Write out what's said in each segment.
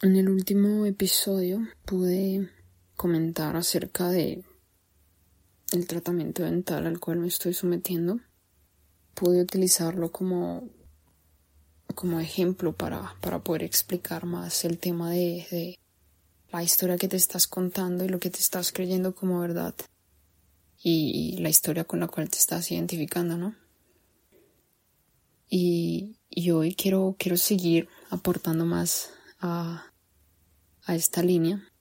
En el último episodio pude comentar acerca de el tratamiento dental al cual me estoy sometiendo. Pude utilizarlo como como ejemplo para, para poder explicar más el tema de, de la historia que te estás contando y lo que te estás creyendo como verdad y, la historia con la cual te estás identificando, ¿no? Y, y hoy quiero, quiero seguir aportando más a, a esta línea,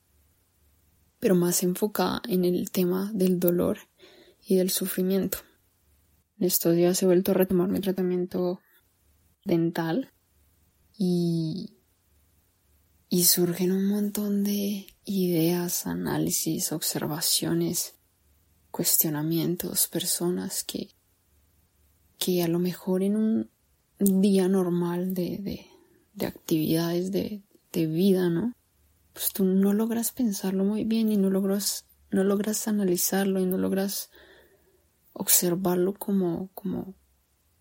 pero más enfocada en el tema del dolor y del sufrimiento. En estos días he vuelto a retomar mi tratamiento dental y, y surgen un montón de ideas, análisis, observaciones, cuestionamientos, personas que, que a lo mejor en un día normal de, de, de actividades de, de vida, ¿no? Pues tú no logras pensarlo muy bien y no logras, no logras analizarlo y no logras observarlo como, como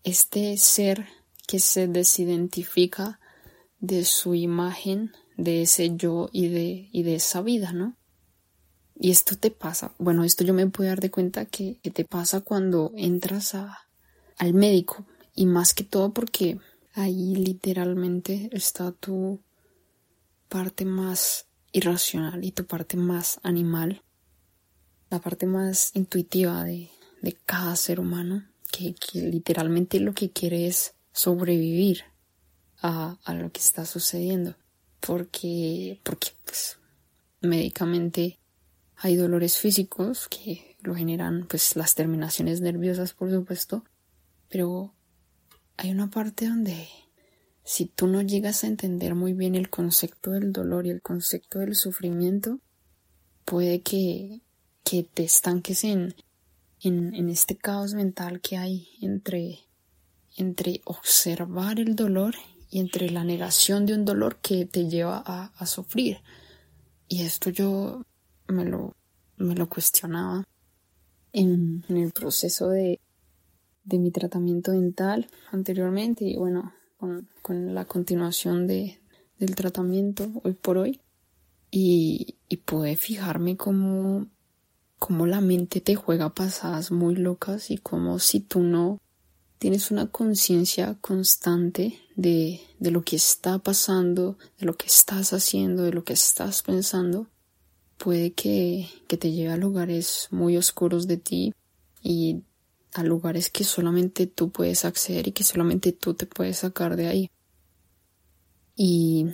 este ser que se desidentifica de su imagen, de ese yo y de, y de esa vida, ¿no? Y esto te pasa, bueno, esto yo me puedo dar de cuenta que, que te pasa cuando entras a, al médico y más que todo porque ahí literalmente está tu parte más irracional y tu parte más animal, la parte más intuitiva de, de cada ser humano, que, literalmente lo que quiere es sobrevivir a, a lo que está sucediendo. Porque, porque pues, médicamente hay dolores físicos que lo generan pues las terminaciones nerviosas por supuesto, pero hay una parte donde si tú no llegas a entender muy bien el concepto del dolor y el concepto del sufrimiento, puede que, que te estanques en, en, en este caos mental que hay entre entre observar el dolor y entre la negación de un dolor que te lleva a, sufrir. Y esto yo me lo, me lo cuestionaba en, el proceso de, de, mi tratamiento dental anteriormente y bueno, con, la continuación de, del tratamiento hoy por hoy. Y, y pude fijarme cómo, cómo la mente te juega pasadas muy locas y como si tú no tienes una conciencia constante de, de, lo que está pasando, de lo que estás haciendo, de lo que estás pensando, puede que, que te lleve a lugares muy oscuros de ti y a lugares que solamente tú puedes acceder y que solamente tú te puedes sacar de ahí. Y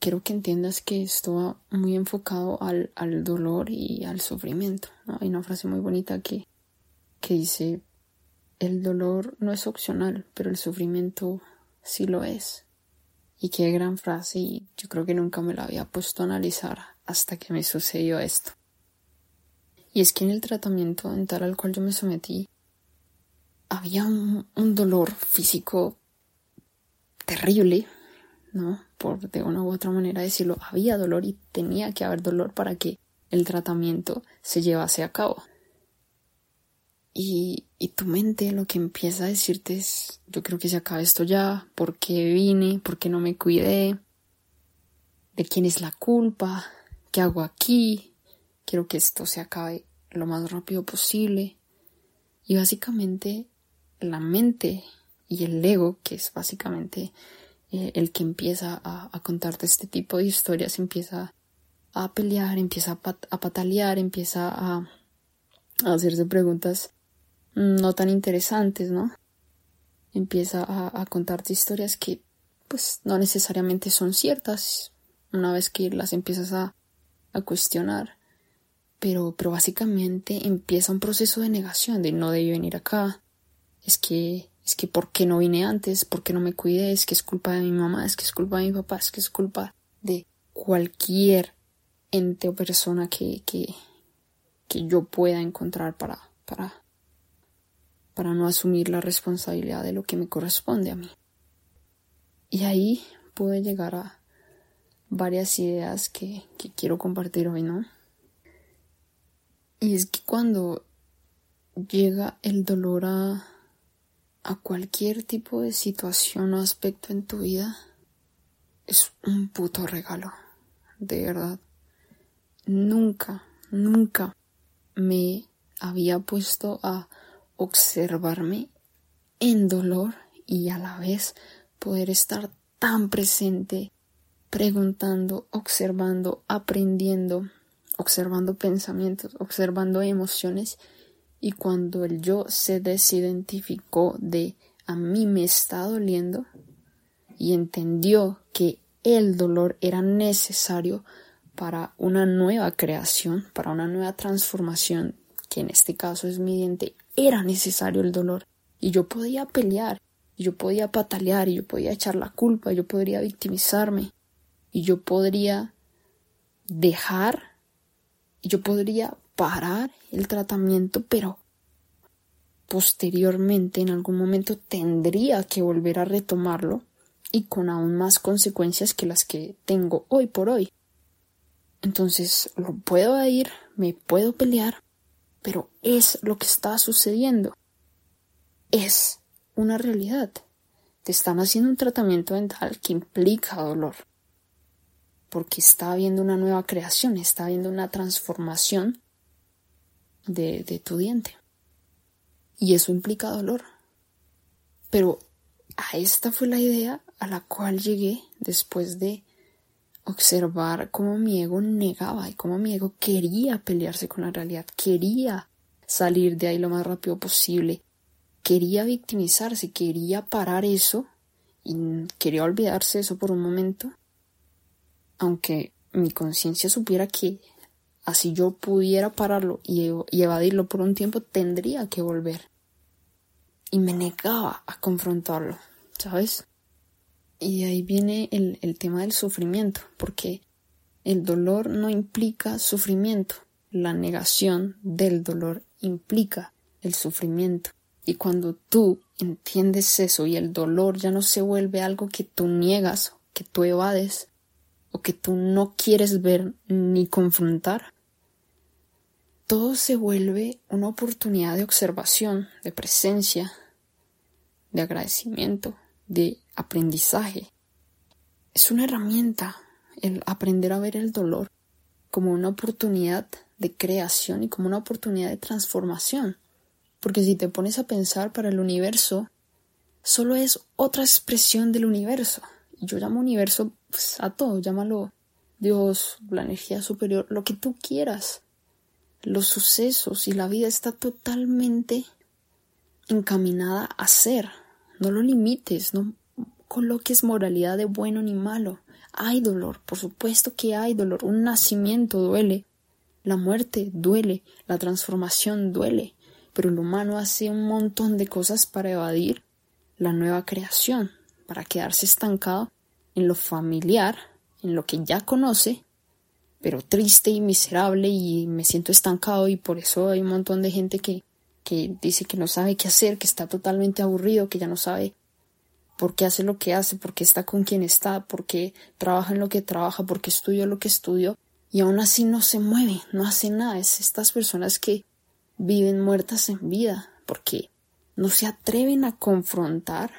quiero que entiendas que esto va muy enfocado al, al dolor y al sufrimiento. Hay una frase muy bonita que, que dice el dolor no es opcional, pero el sufrimiento sí lo es. Y qué gran frase, y yo creo que nunca me la había puesto a analizar hasta que me sucedió esto. Y es que en el tratamiento dental al cual yo me sometí, había un, dolor físico terrible, ¿no? Por de una u otra manera decirlo, había dolor y tenía que haber dolor para que el tratamiento se llevase a cabo. Y, y tu mente lo que empieza a decirte es, yo creo que se acaba esto ya, ¿por qué vine? ¿Por qué no me cuidé? ¿De quién es la culpa? ¿Qué hago aquí? Quiero que esto se acabe lo más rápido posible. Y básicamente la mente y el ego, que es básicamente eh, el que empieza a, contarte este tipo de historias, empieza a pelear, empieza a, a patalear, empieza a, a hacerse preguntas no tan interesantes, ¿no? Empieza a, contarte historias que pues no necesariamente son ciertas una vez que las empiezas a, a cuestionar. Pero, pero básicamente empieza un proceso de negación de no debí venir acá. Es que, es que ¿por qué no vine antes? ¿Por qué no me cuidé? Es que es culpa de mi mamá, es que es culpa de mi papá, es que es culpa de cualquier ente o persona que, que, que yo pueda encontrar para, para para no asumir la responsabilidad de lo que me corresponde a mí. Y ahí pude llegar a varias ideas que, quiero compartir hoy, ¿no? Y es que cuando llega el dolor a, a cualquier tipo de situación o aspecto en tu vida, es un puto regalo, de verdad. Nunca, nunca me había puesto a observarme en dolor y a la vez poder estar tan presente, preguntando, observando, aprendiendo, observando pensamientos, observando emociones y cuando el yo se desidentificó de a mí me está doliendo y entendió que el dolor era necesario para una nueva creación, para una nueva transformación, que en este caso es mi diente, era necesario el dolor. Y yo podía pelear, yo podía patalear, y yo podía echar la culpa, yo podría victimizarme, y yo podría dejar, yo podría parar el tratamiento, pero posteriormente en algún momento tendría que volver a retomarlo y con aún más consecuencias que las que tengo hoy por hoy. Entonces lo puedo ir, me puedo pelear, pero es lo que está sucediendo. Es una realidad. Te están haciendo un tratamiento dental que implica dolor. Porque está habiendo una nueva creación, está habiendo una transformación de, tu diente. Y eso implica dolor. Pero a esta fue la idea a la cual llegué después de observar cómo mi ego negaba y cómo mi ego quería pelearse con la realidad, quería salir de ahí lo más rápido posible, quería victimizarse, quería parar eso y quería olvidarse de eso por un momento, aunque mi conciencia supiera que así yo pudiera pararlo y, evadirlo por un tiempo, tendría que volver. Y me negaba a confrontarlo, ¿sabes? Y ahí viene el, el tema del sufrimiento, porque el dolor no implica sufrimiento, la negación del dolor implica el sufrimiento. Y cuando tú entiendes eso y el dolor ya no se vuelve algo que tú niegas, que tú evades, o que tú no quieres ver ni confrontar, todo se vuelve una oportunidad de observación, de presencia, de agradecimiento, de aprendizaje. Es una herramienta el aprender a ver el dolor como una oportunidad de creación y como una oportunidad de transformación. Porque si te pones a pensar para el universo, solo es otra expresión del universo. Yo llamo universo pues, a todo, llámalo Dios, la energía superior, lo que tú quieras. Los sucesos y la vida está totalmente encaminada a ser. No lo limites, no coloques moralidad de bueno ni malo. Hay dolor, por supuesto que hay dolor. Un nacimiento duele, la muerte duele, la transformación duele, pero el humano hace un montón de cosas para evadir la nueva creación, para quedarse estancado en lo familiar, en lo que ya conoce, pero triste y miserable y me siento estancado y por eso hay un montón de gente que, que dice que no sabe qué hacer, que está totalmente aburrido, que ya no sabe por qué hace lo que hace, por qué está con quien está, por qué trabaja en lo que trabaja, por qué estudia lo que estudió, y aún así no se mueve, no hace nada. Es estas personas que viven muertas en vida, porque no se atreven a confrontar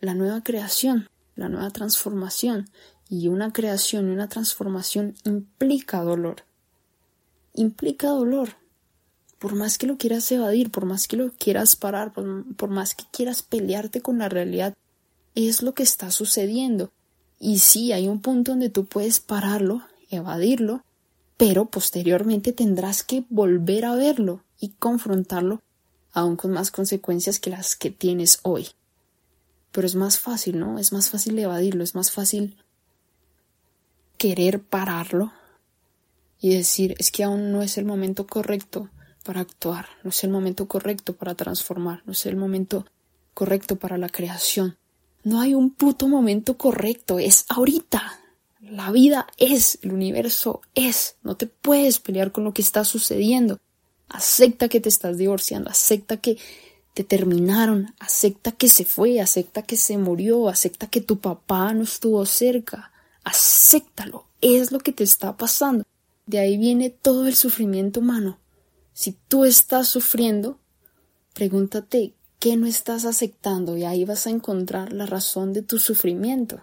la nueva creación, la nueva transformación, y una creación y una transformación implica dolor. Implica dolor, por más que lo quieras evadir, por más que lo quieras parar, por, más que quieras pelearte con la realidad, es lo que está sucediendo. Y sí, hay un punto donde tú puedes pararlo, evadirlo, pero posteriormente tendrás que volver a verlo y confrontarlo, aún con más consecuencias que las que tienes hoy. Pero es más fácil, ¿no? Es más fácil evadirlo, es más fácil querer pararlo y decir es que aún no es el momento correcto, para actuar, no es el momento correcto para transformar, no es el momento correcto para la creación. No hay un puto momento correcto, es ahorita. La vida es, el universo es, no te puedes pelear con lo que está sucediendo. Acepta que te estás divorciando, acepta que te terminaron, acepta que se fue, acepta que se murió, acepta que tu papá no estuvo cerca, acéptalo, es lo que te está pasando. De ahí viene todo el sufrimiento humano. Si tú estás sufriendo, pregúntate qué no estás aceptando y ahí vas a encontrar la razón de tu sufrimiento.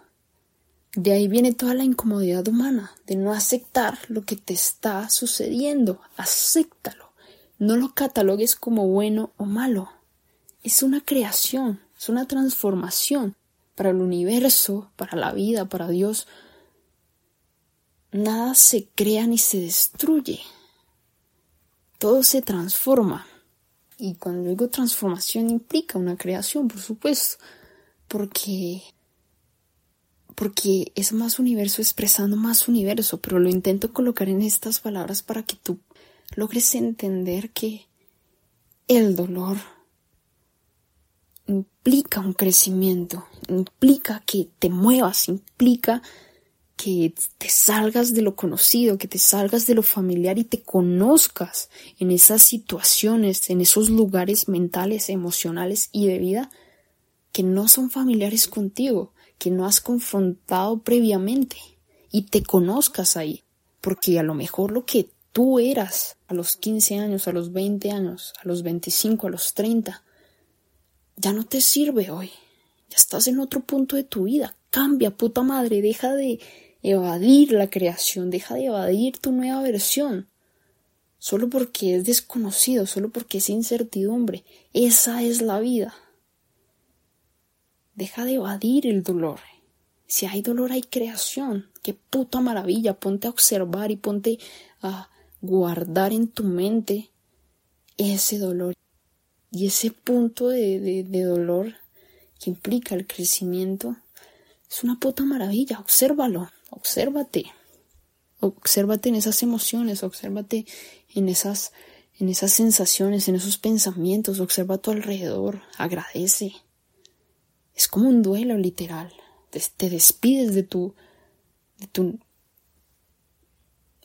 De ahí viene toda la incomodidad humana, de no aceptar lo que te está sucediendo. Acéptalo. No lo catalogues como bueno o malo. Es una creación, es una transformación para el universo, para la vida, para Dios. Nada se crea ni se destruye. Todo se transforma. Y cuando digo transformación implica una creación, por supuesto, porque porque es más universo expresando más universo, pero lo intento colocar en estas palabras para que tú logres entender que el dolor implica un crecimiento, implica que te muevas, implica que te salgas de lo conocido, que te salgas de lo familiar y te conozcas en esas situaciones, en esos lugares mentales, emocionales y de vida que no son familiares contigo, que no has confrontado previamente y te conozcas ahí. Porque a lo mejor lo que tú eras a los 15 años, a los 20 años, a los 25, a los 30, ya no te sirve hoy. Ya estás en otro punto de tu vida. Cambia, puta madre. Deja de evadir la creación. Deja de evadir tu nueva versión. Solo porque es desconocido, solo porque es incertidumbre. Esa es la vida. Deja de evadir el dolor. Si hay dolor hay creación. Qué puta maravilla. Ponte a observar y ponte a guardar en tu mente ese dolor y ese punto de, dolor que implica el crecimiento. Es una puta maravilla. Obsérvalo. Obsérvate. Obsérvate en esas emociones. Obsérvate en esas, en esas sensaciones, en esos pensamientos. Observa a tu alrededor. Agradece. Es como un duelo literal. Te, despides de tu, de tu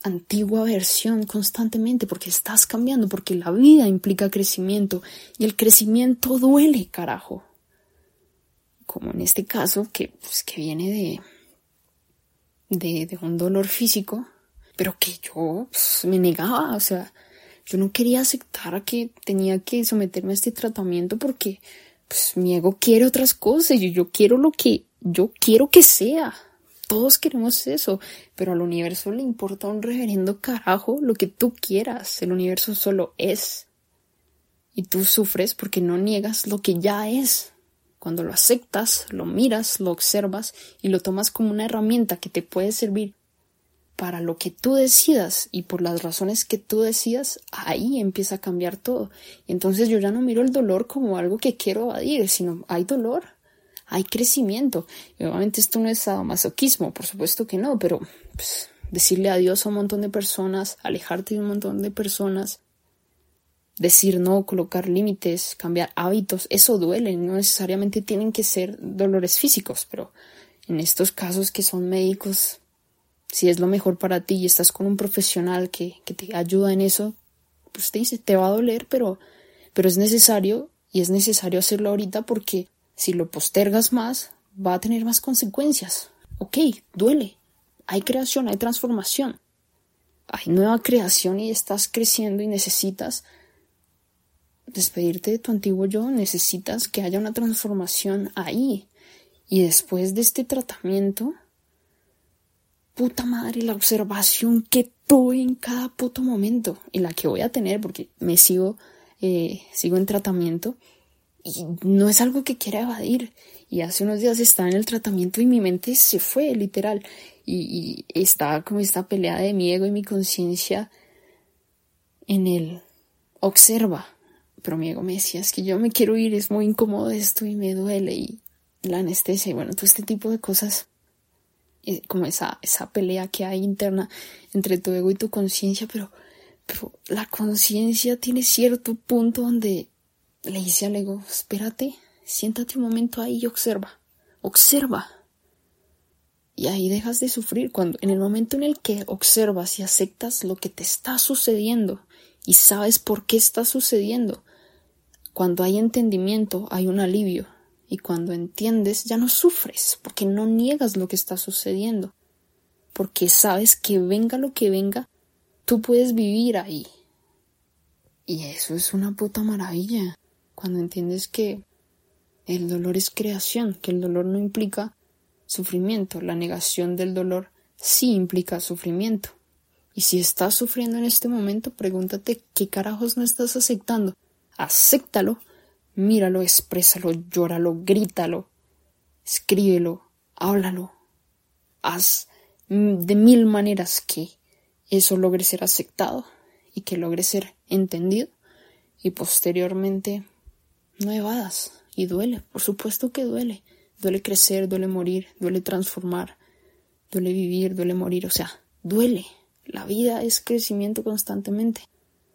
antigua versión constantemente porque estás cambiando, porque la vida implica crecimiento y el crecimiento duele, carajo. Como en este caso, que, pues, que viene de, de, de, un dolor físico, pero que yo pues, me negaba, o sea, yo no quería aceptar que tenía que someterme a este tratamiento porque pues mi ego quiere otras cosas y yo quiero lo que yo quiero que sea. Todos queremos eso, pero al universo le importa un reverendo carajo lo que tú quieras. El universo solo es. Y tú sufres porque no niegas lo que ya es. Cuando lo aceptas, lo miras, lo observas y lo tomas como una herramienta que te puede servir para lo que tú decidas y por las razones que tú decidas, ahí empieza a cambiar todo. Entonces yo ya no miro el dolor como algo que quiero evadir, sino hay dolor, hay crecimiento. Y obviamente esto no es masoquismo, por supuesto que no, pero pues, decirle adiós a un montón de personas, alejarte de un montón de personas, decir no, colocar límites, cambiar hábitos, eso duele, no necesariamente tienen que ser dolores físicos, pero en estos casos que son médicos si es lo mejor para ti y estás con un profesional que, te ayuda en eso, pues te dice, te va a doler, pero, pero es necesario y es necesario hacerlo ahorita porque si lo postergas más, va a tener más consecuencias. Ok, duele. Hay creación, hay transformación. Hay nueva creación y estás creciendo y necesitas despedirte de tu antiguo yo, necesitas que haya una transformación ahí. Y después de este tratamiento, puta madre la observación que tuve en cada puto momento y la que voy a tener porque me sigo, eh, sigo en tratamiento y no es algo que quiera evadir. Y hace unos días estaba en el tratamiento y mi mente se fue, literal. Y, y estaba como esta pelea de mi ego y mi conciencia en el observa. Pero mi ego me decía, es que yo me quiero ir, es muy incómodo esto y me duele y la anestesia y bueno, todo este tipo de cosas como esa, esa pelea que hay interna entre tu ego y tu conciencia, pero, pero la conciencia tiene cierto punto donde le dice al ego, espérate, siéntate un momento ahí y observa, observa. Y ahí dejas de sufrir cuando en el momento en el que observas y aceptas lo que te está sucediendo y sabes por qué está sucediendo, cuando hay entendimiento hay un alivio, y cuando entiendes, ya no sufres, porque no niegas lo que está sucediendo, porque sabes que venga lo que venga, tú puedes vivir ahí. Y eso es una puta maravilla, cuando entiendes que el dolor es creación, que el dolor no implica sufrimiento. La negación del dolor sí implica sufrimiento. Y si estás sufriendo en este momento, pregúntate qué carajos no estás aceptando. Acéptalo, míralo, exprésalo, llóralo, grítalo, escríbelo, háblalo. Haz de mil maneras que eso logre ser aceptado y que logre ser entendido y posteriormente no evadas y duele, por supuesto que duele, duele crecer, duele morir, duele transformar, duele vivir, duele morir, o sea, duele. La vida es crecimiento constantemente.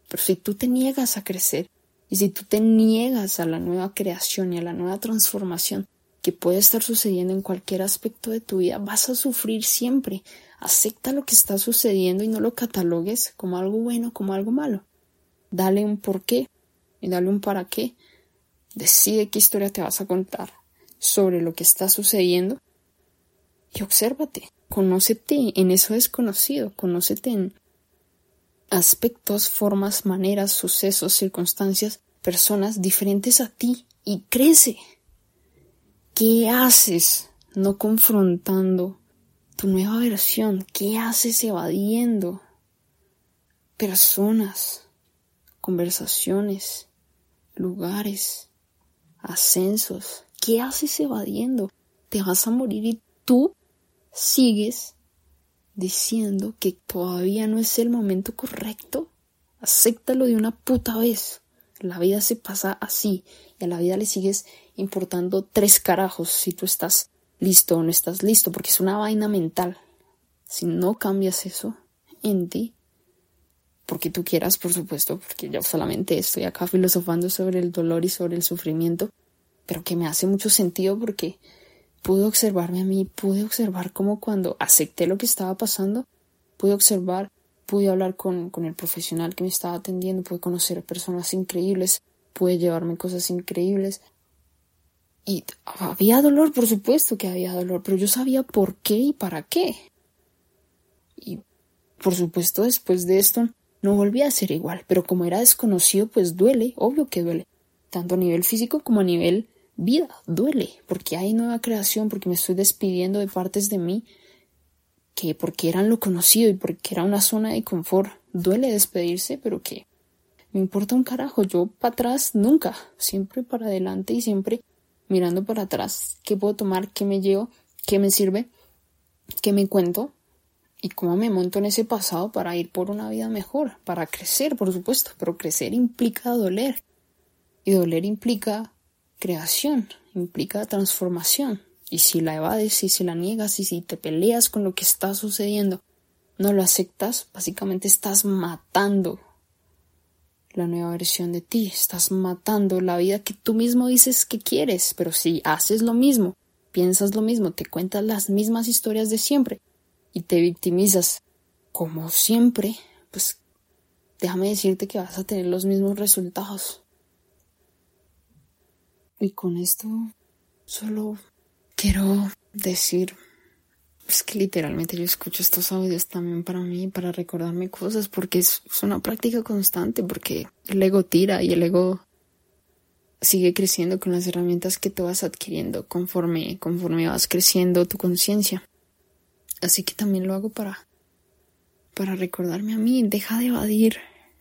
Pero si tú te niegas a crecer y si tú te niegas a la nueva creación y a la nueva transformación que puede estar sucediendo en cualquier aspecto de tu vida, vas a sufrir siempre. Acepta lo que está sucediendo y no lo catalogues como algo bueno, como algo malo. Dale un porqué y dale un para qué. Decide qué historia te vas a contar sobre lo que está sucediendo y obsérvate. Conócete en eso desconocido, conócete en aspectos, formas, maneras, sucesos, circunstancias, personas diferentes a ti y crece. ¿Qué haces no confrontando tu nueva versión? ¿Qué haces evadiendo personas, conversaciones, lugares, ascensos? ¿Qué haces evadiendo? Te vas a morir y tú sigues diciendo que todavía no es el momento correcto, acéptalo de una puta vez. La vida se pasa así y a la vida le sigues importando tres carajos si tú estás listo o no estás listo, porque es una vaina mental. Si no cambias eso en ti, porque tú quieras, por supuesto, porque yo solamente estoy acá filosofando sobre el dolor y sobre el sufrimiento, pero que me hace mucho sentido porque pude observarme a mí, pude observar cómo cuando acepté lo que estaba pasando, pude observar, pude hablar con, con el profesional que me estaba atendiendo, pude conocer personas increíbles, pude llevarme cosas increíbles. Y había dolor, por supuesto que había dolor, pero yo sabía por qué y para qué. Y por supuesto después de esto no volví a ser igual, pero como era desconocido, pues duele, obvio que duele, tanto a nivel físico como a nivel vida, duele, porque hay nueva creación, porque me estoy despidiendo de partes de mí que porque eran lo conocido y porque era una zona de confort, duele despedirse, pero que me importa un carajo, yo para atrás nunca, siempre para adelante y siempre mirando para atrás, qué puedo tomar, qué me llevo, qué me sirve, qué me cuento y cómo me monto en ese pasado para ir por una vida mejor, para crecer, por supuesto, pero crecer implica doler. Y doler implica creación, implica transformación. Y si la evades, y si la niegas, y si te peleas con lo que está sucediendo, no lo aceptas, básicamente estás matando la nueva versión de ti, estás matando la vida que tú mismo dices que quieres, pero si haces lo mismo, piensas lo mismo, te cuentas las mismas historias de siempre y te victimizas como siempre, pues déjame decirte que vas a tener los mismos resultados. Y con esto solo quiero decir, es que literalmente yo escucho estos audios también para mí, para recordarme cosas, porque es, una práctica constante, porque el ego tira y el ego sigue creciendo con las herramientas que tú vas adquiriendo conforme, conforme vas creciendo tu conciencia. Así que también lo hago para, para recordarme a mí, deja de evadir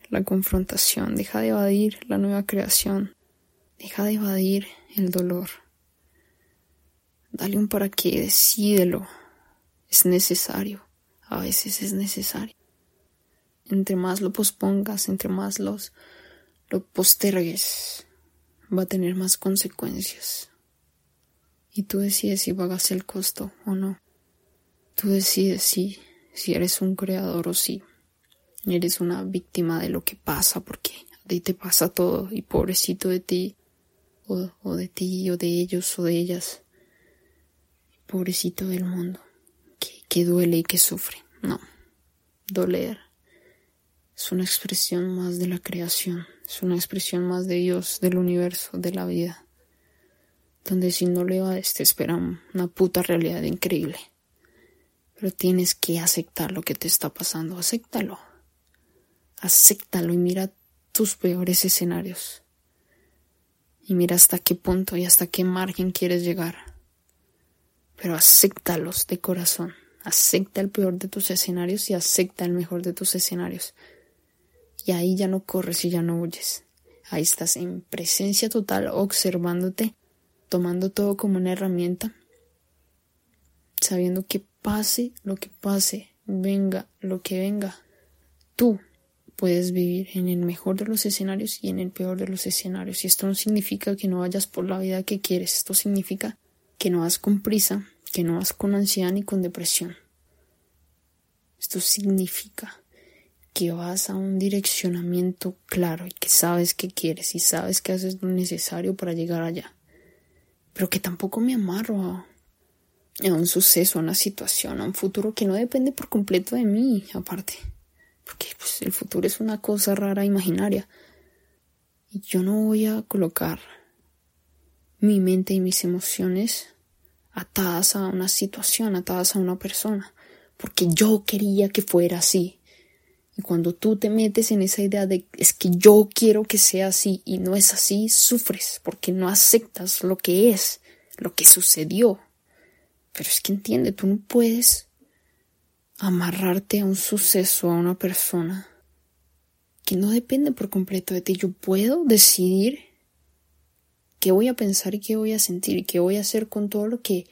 la confrontación, deja de evadir la nueva creación, Deja de evadir el dolor. Dale un para qué, decídelo. Es necesario. A veces es necesario. Entre más lo pospongas, entre más los, lo postergues, va a tener más consecuencias. Y tú decides si pagas el costo o no. Tú decides si, si eres un creador o si eres una víctima de lo que pasa, porque a ti te pasa todo y pobrecito de ti o, de ti o de ellos o de ellas. Pobrecito del mundo, que, que duele y que sufre. No, doler es una expresión más de la creación, es una expresión más de Dios, del universo, de la vida, donde si no le va te espera una puta realidad increíble. Pero tienes que aceptar lo que te está pasando, acéptalo. Acéptalo y mira tus peores escenarios y mira hasta qué punto y hasta qué margen quieres llegar. pero acéptalos de corazón. Acepta el peor de tus escenarios y acepta el mejor de tus escenarios. Y ahí ya no corres y ya no huyes. Ahí estás en presencia total, observándote, tomando todo como una herramienta, sabiendo que pase lo que pase, venga lo que venga, tú puedes vivir en el mejor de los escenarios y en el peor de los escenarios. Y esto no significa que no vayas por la vida que quieres, esto significa que no vas con prisa, que no vas con ansiedad ni con depresión. Esto significa que vas a un direccionamiento claro y que sabes qué quieres y sabes que haces lo necesario para llegar allá. Pero que tampoco me amarro a, a un suceso, a una situación, a un futuro que no depende por completo de mí, aparte porque pues, el futuro es una cosa rara, imaginaria. Y yo no voy a colocar mi mente y mis emociones atadas a una situación, atadas a una persona, porque yo quería que fuera así. Y cuando tú te metes en esa idea de es que yo quiero que sea así y no es así, sufres porque no aceptas lo que es, lo que sucedió. Pero es que entiende, tú no puedes amarrarte a un suceso, a una persona que no depende por completo de ti. Yo puedo decidir qué voy a pensar y qué voy a sentir y qué voy a hacer con todo lo que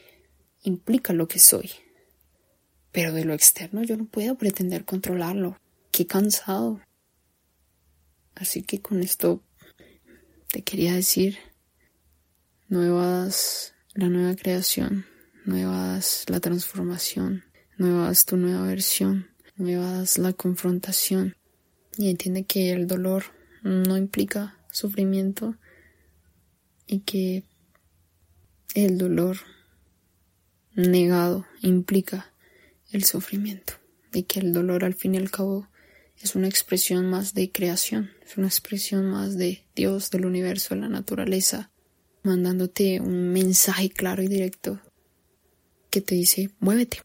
implica lo que soy. Pero de lo externo yo no puedo pretender controlarlo. Qué cansado. Así que con esto te quería decir nuevas la nueva creación, nuevas la transformación, nuevas tu nueva versión, nuevas la confrontación. Y entiende que el dolor no implica sufrimiento y que el dolor negado implica el sufrimiento y que el dolor al fin y al cabo es una expresión más de creación, es una expresión más de Dios, del universo, de la naturaleza, mandándote un mensaje claro y directo que te dice muévete,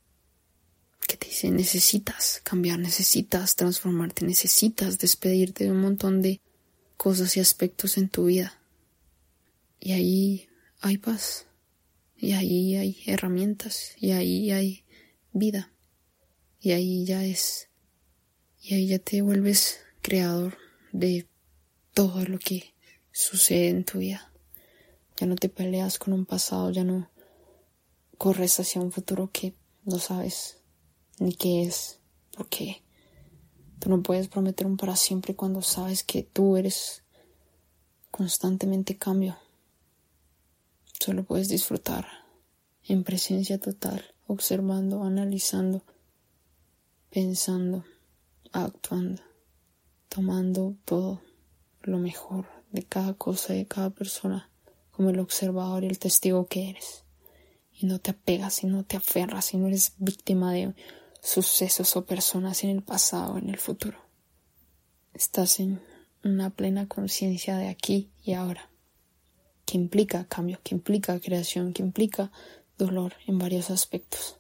que te dice necesitas cambiar, necesitas transformarte, necesitas despedirte de un montón de cosas y aspectos en tu vida. Y ahí hay paz, y ahí hay herramientas, y ahí hay vida, y ahí ya es, y ahí ya te vuelves creador de todo lo que sucede en tu vida. Ya no te peleas con un pasado, ya no corres hacia un futuro que no sabes ni qué es, porque tú no puedes prometer un para siempre cuando sabes que tú eres constantemente cambio. Solo puedes disfrutar en presencia total, observando, analizando, pensando, actuando, tomando todo lo mejor de cada cosa y de cada persona como el observador y el testigo que eres. Y no te apegas y no te aferras y no eres víctima de sucesos o personas en el pasado o en el futuro. Estás en una plena conciencia de aquí y ahora, que implica cambio, que implica creación, que implica dolor en varios aspectos.